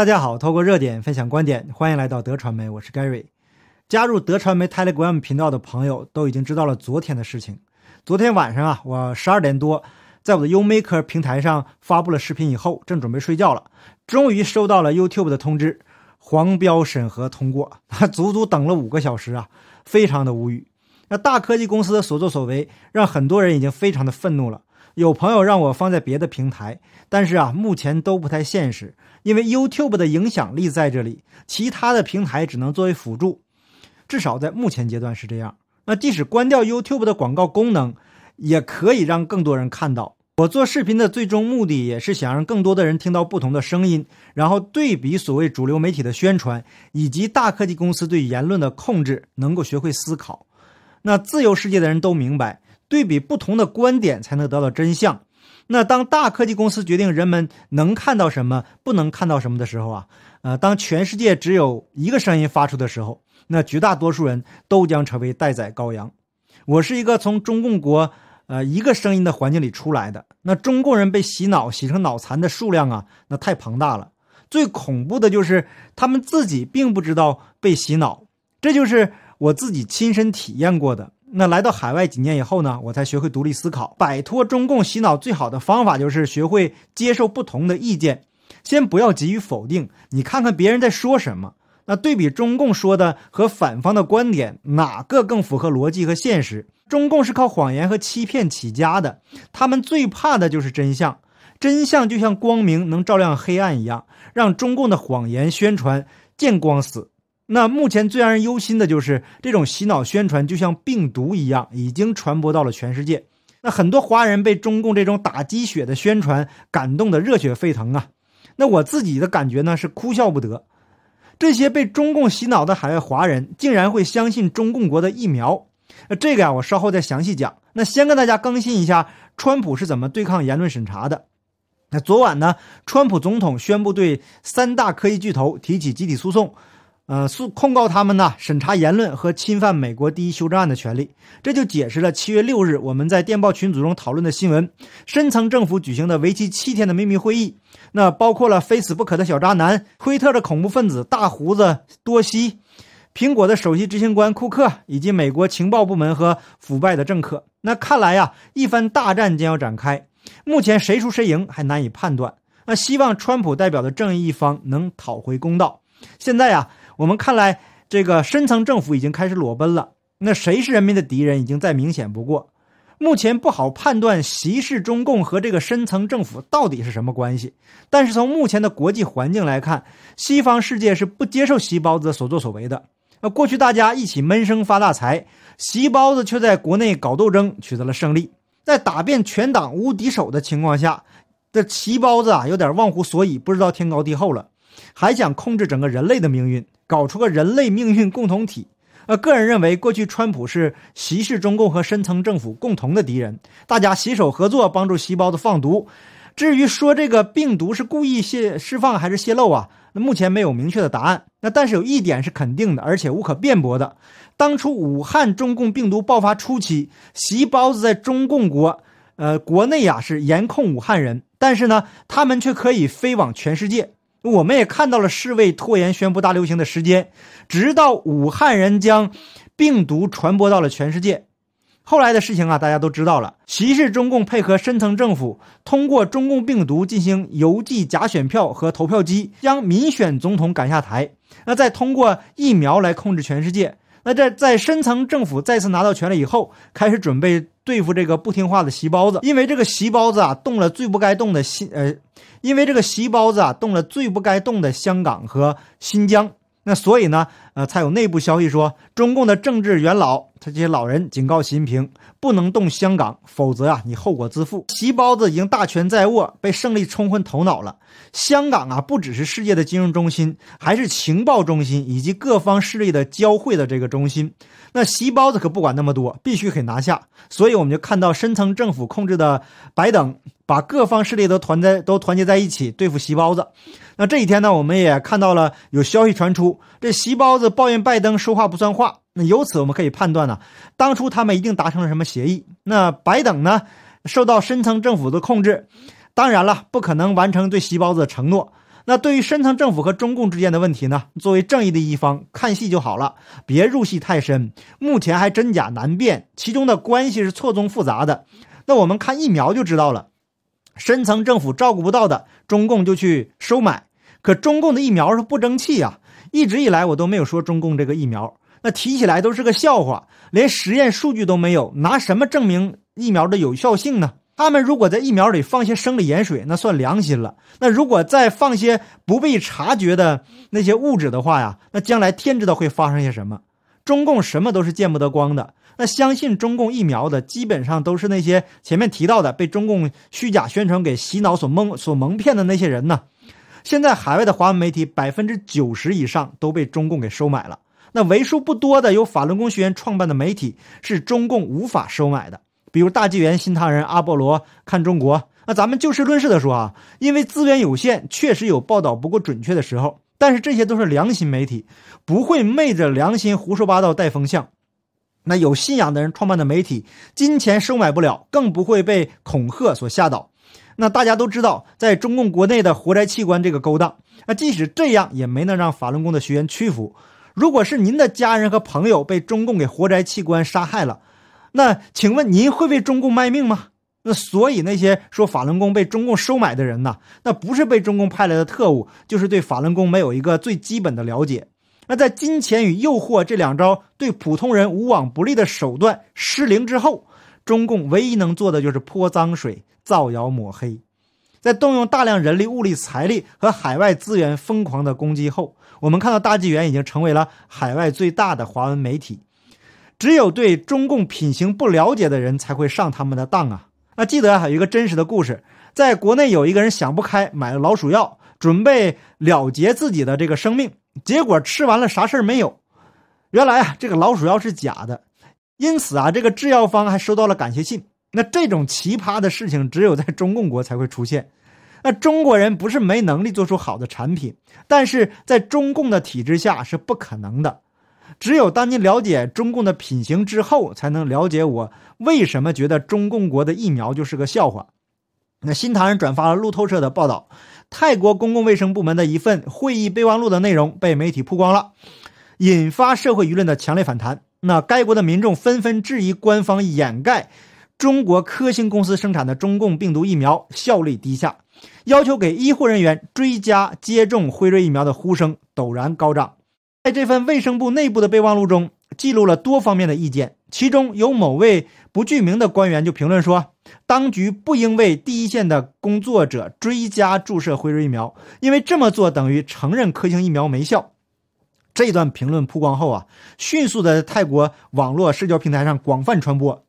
大家好，透过热点分享观点，欢迎来到德传媒，我是 Gary。加入德传媒 Telegram 频道的朋友都已经知道了昨天的事情。昨天晚上啊，我十二点多在我的 Umaker 平台上发布了视频以后，正准备睡觉了，终于收到了 YouTube 的通知，黄标审核通过，足足等了五个小时啊，非常的无语。那大科技公司的所作所为，让很多人已经非常的愤怒了。有朋友让我放在别的平台，但是啊，目前都不太现实，因为 YouTube 的影响力在这里，其他的平台只能作为辅助，至少在目前阶段是这样。那即使关掉 YouTube 的广告功能，也可以让更多人看到。我做视频的最终目的，也是想让更多的人听到不同的声音，然后对比所谓主流媒体的宣传，以及大科技公司对言论的控制，能够学会思考。那自由世界的人都明白，对比不同的观点才能得到真相。那当大科技公司决定人们能看到什么，不能看到什么的时候啊，呃，当全世界只有一个声音发出的时候，那绝大多数人都将成为待宰羔羊。我是一个从中共国呃一个声音的环境里出来的，那中共人被洗脑洗成脑残的数量啊，那太庞大了。最恐怖的就是他们自己并不知道被洗脑，这就是。我自己亲身体验过的。那来到海外几年以后呢，我才学会独立思考，摆脱中共洗脑。最好的方法就是学会接受不同的意见，先不要急于否定，你看看别人在说什么。那对比中共说的和反方的观点，哪个更符合逻辑和现实？中共是靠谎言和欺骗起家的，他们最怕的就是真相。真相就像光明能照亮黑暗一样，让中共的谎言宣传见光死。那目前最让人忧心的就是这种洗脑宣传，就像病毒一样，已经传播到了全世界。那很多华人被中共这种打鸡血的宣传感动的热血沸腾啊！那我自己的感觉呢是哭笑不得。这些被中共洗脑的海外华人竟然会相信中共国的疫苗？那这个呀，我稍后再详细讲。那先跟大家更新一下，川普是怎么对抗言论审查的。那昨晚呢，川普总统宣布对三大科技巨头提起集体诉讼。呃，诉控告他们呢，审查言论和侵犯美国第一修正案的权利，这就解释了七月六日我们在电报群组中讨论的新闻：深层政府举行的为期七天的秘密会议，那包括了非死不可的小渣男、推特的恐怖分子大胡子多西、苹果的首席执行官库克，以及美国情报部门和腐败的政客。那看来呀，一番大战将要展开，目前谁输谁赢还难以判断。那希望川普代表的正义一方能讨回公道。现在呀。我们看来，这个深层政府已经开始裸奔了。那谁是人民的敌人，已经再明显不过。目前不好判断习氏中共和这个深层政府到底是什么关系。但是从目前的国际环境来看，西方世界是不接受习包子所作所为的。那过去大家一起闷声发大财，习包子却在国内搞斗争，取得了胜利。在打遍全党无敌手的情况下，这习包子啊，有点忘乎所以，不知道天高地厚了，还想控制整个人类的命运。搞出个人类命运共同体，呃，个人认为，过去川普是习氏中共和深层政府共同的敌人，大家携手合作帮助细胞子放毒。至于说这个病毒是故意泄释放还是泄露啊，那目前没有明确的答案。那但是有一点是肯定的，而且无可辩驳的，当初武汉中共病毒爆发初期，习包子在中共国，呃，国内呀是严控武汉人，但是呢，他们却可以飞往全世界。我们也看到了世卫拖延宣布大流行的时间，直到武汉人将病毒传播到了全世界。后来的事情啊，大家都知道了。习氏中共配合深层政府，通过中共病毒进行邮寄假选票和投票机，将民选总统赶下台。那再通过疫苗来控制全世界。那在在深层政府再次拿到权力以后，开始准备对付这个不听话的习包子，因为这个习包子啊动了最不该动的心，呃，因为这个习包子啊动了最不该动的香港和新疆。那所以呢，呃，才有内部消息说，中共的政治元老，他这些老人警告习近平，不能动香港，否则啊，你后果自负。习包子已经大权在握，被胜利冲昏头脑了。香港啊，不只是世界的金融中心，还是情报中心以及各方势力的交汇的这个中心。那习包子可不管那么多，必须给拿下。所以我们就看到深层政府控制的白等，把各方势力都团在都团结在一起对付习包子。那这几天呢，我们也看到了有消息传出，这习包子抱怨拜登说话不算话。那由此我们可以判断呢，当初他们一定达成了什么协议。那白等呢，受到深层政府的控制，当然了，不可能完成对习包子的承诺。那对于深层政府和中共之间的问题呢？作为正义的一方，看戏就好了，别入戏太深。目前还真假难辨，其中的关系是错综复杂的。那我们看疫苗就知道了，深层政府照顾不到的，中共就去收买。可中共的疫苗是不争气啊！一直以来我都没有说中共这个疫苗，那提起来都是个笑话，连实验数据都没有，拿什么证明疫苗的有效性呢？他们如果在疫苗里放些生理盐水，那算良心了。那如果再放些不被察觉的那些物质的话呀，那将来天知道会发生些什么。中共什么都是见不得光的。那相信中共疫苗的，基本上都是那些前面提到的被中共虚假宣传给洗脑所蒙所蒙骗的那些人呢。现在海外的华文媒体百分之九十以上都被中共给收买了。那为数不多的由法轮功学员创办的媒体是中共无法收买的。比如大纪元、新唐人、阿波罗、看中国，那咱们就事论事的说啊，因为资源有限，确实有报道不够准确的时候，但是这些都是良心媒体，不会昧着良心胡说八道带风向。那有信仰的人创办的媒体，金钱收买不了，更不会被恐吓所吓倒。那大家都知道，在中共国内的活摘器官这个勾当，那即使这样，也没能让法轮功的学员屈服。如果是您的家人和朋友被中共给活摘器官杀害了，那请问您会为中共卖命吗？那所以那些说法轮功被中共收买的人呢？那不是被中共派来的特务，就是对法轮功没有一个最基本的了解。那在金钱与诱惑这两招对普通人无往不利的手段失灵之后，中共唯一能做的就是泼脏水、造谣抹黑。在动用大量人力、物力、财力和海外资源疯狂的攻击后，我们看到大纪元已经成为了海外最大的华文媒体。只有对中共品行不了解的人才会上他们的当啊！那记得还有一个真实的故事，在国内有一个人想不开，买了老鼠药，准备了结自己的这个生命，结果吃完了啥事儿没有。原来啊，这个老鼠药是假的，因此啊，这个制药方还收到了感谢信。那这种奇葩的事情只有在中共国才会出现。那中国人不是没能力做出好的产品，但是在中共的体制下是不可能的。只有当您了解中共的品行之后，才能了解我为什么觉得中共国的疫苗就是个笑话。那新唐人转发了路透社的报道，泰国公共卫生部门的一份会议备忘录的内容被媒体曝光了，引发社会舆论的强烈反弹。那该国的民众纷纷质疑官方掩盖中国科兴公司生产的中共病毒疫苗效率低下，要求给医护人员追加接种辉瑞疫苗的呼声陡然高涨。在这份卫生部内部的备忘录中，记录了多方面的意见。其中有某位不具名的官员就评论说，当局不应为第一线的工作者追加注射辉瑞疫苗，因为这么做等于承认科兴疫苗没效。这段评论曝光后啊，迅速的在泰国网络社交平台上广泛传播，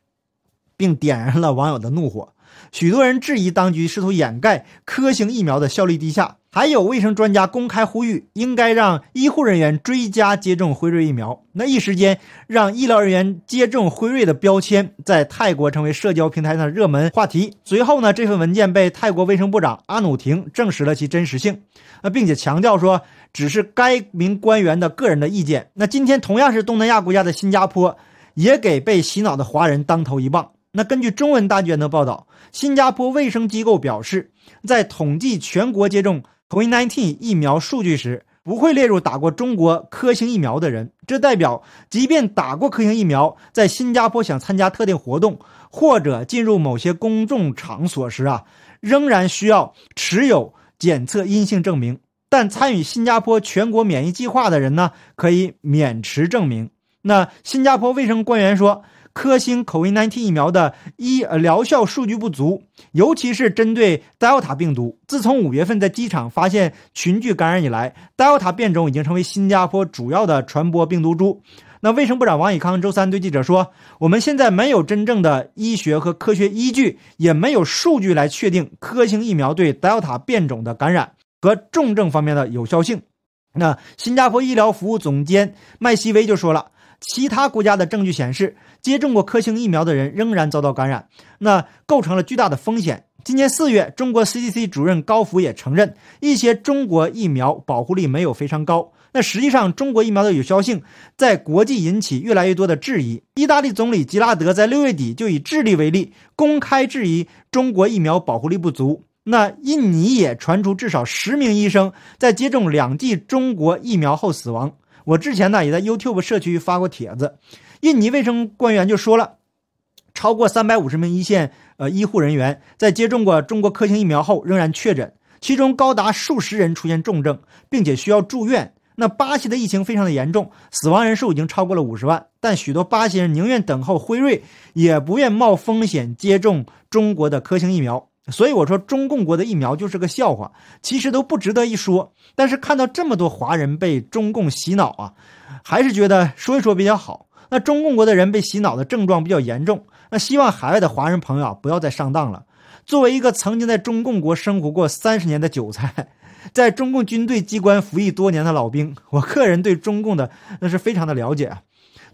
并点燃了网友的怒火。许多人质疑当局试图掩盖科兴疫苗的效率低下。还有卫生专家公开呼吁，应该让医护人员追加接种辉瑞疫苗。那一时间，让医疗人员接种辉瑞的标签在泰国成为社交平台上的热门话题。随后呢，这份文件被泰国卫生部长阿努廷证实了其真实性，那并且强调说，只是该名官员的个人的意见。那今天同样是东南亚国家的新加坡，也给被洗脑的华人当头一棒。那根据中文大卷的报道，新加坡卫生机构表示，在统计全国接种。COVID-19 疫苗数据时不会列入打过中国科兴疫苗的人，这代表即便打过科兴疫苗，在新加坡想参加特定活动或者进入某些公众场所时啊，仍然需要持有检测阴性证明。但参与新加坡全国免疫计划的人呢，可以免持证明。那新加坡卫生官员说。科兴 COVID-19 疫苗的医呃疗效数据不足，尤其是针对 Delta 病毒。自从五月份在机场发现群聚感染以来，Delta 变种已经成为新加坡主要的传播病毒株。那卫生部长王以康周三对记者说：“我们现在没有真正的医学和科学依据，也没有数据来确定科兴疫苗对 Delta 变种的感染和重症方面的有效性。”那新加坡医疗服务总监麦西威就说了。其他国家的证据显示，接种过科兴疫苗的人仍然遭到感染，那构成了巨大的风险。今年四月，中国 CDC 主任高福也承认，一些中国疫苗保护力没有非常高。那实际上，中国疫苗的有效性在国际引起越来越多的质疑。意大利总理吉拉德在六月底就以智利为例，公开质疑中国疫苗保护力不足。那印尼也传出至少十名医生在接种两剂中国疫苗后死亡。我之前呢也在 YouTube 社区发过帖子，印尼卫生官员就说了，超过三百五十名一线呃医护人员在接种过中国科兴疫苗后仍然确诊，其中高达数十人出现重症，并且需要住院。那巴西的疫情非常的严重，死亡人数已经超过了五十万，但许多巴西人宁愿等候辉瑞，也不愿冒风险接种中国的科兴疫苗。所以我说，中共国的疫苗就是个笑话，其实都不值得一说。但是看到这么多华人被中共洗脑啊，还是觉得说一说比较好。那中共国的人被洗脑的症状比较严重，那希望海外的华人朋友啊不要再上当了。作为一个曾经在中共国生活过三十年的韭菜，在中共军队机关服役多年的老兵，我个人对中共的那是非常的了解啊。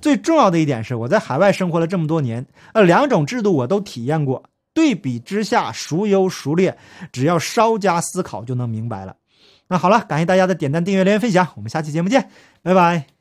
最重要的一点是，我在海外生活了这么多年，呃，两种制度我都体验过。对比之下，孰优孰劣，只要稍加思考就能明白了。那好了，感谢大家的点赞、订阅、留言、分享，我们下期节目见，拜拜。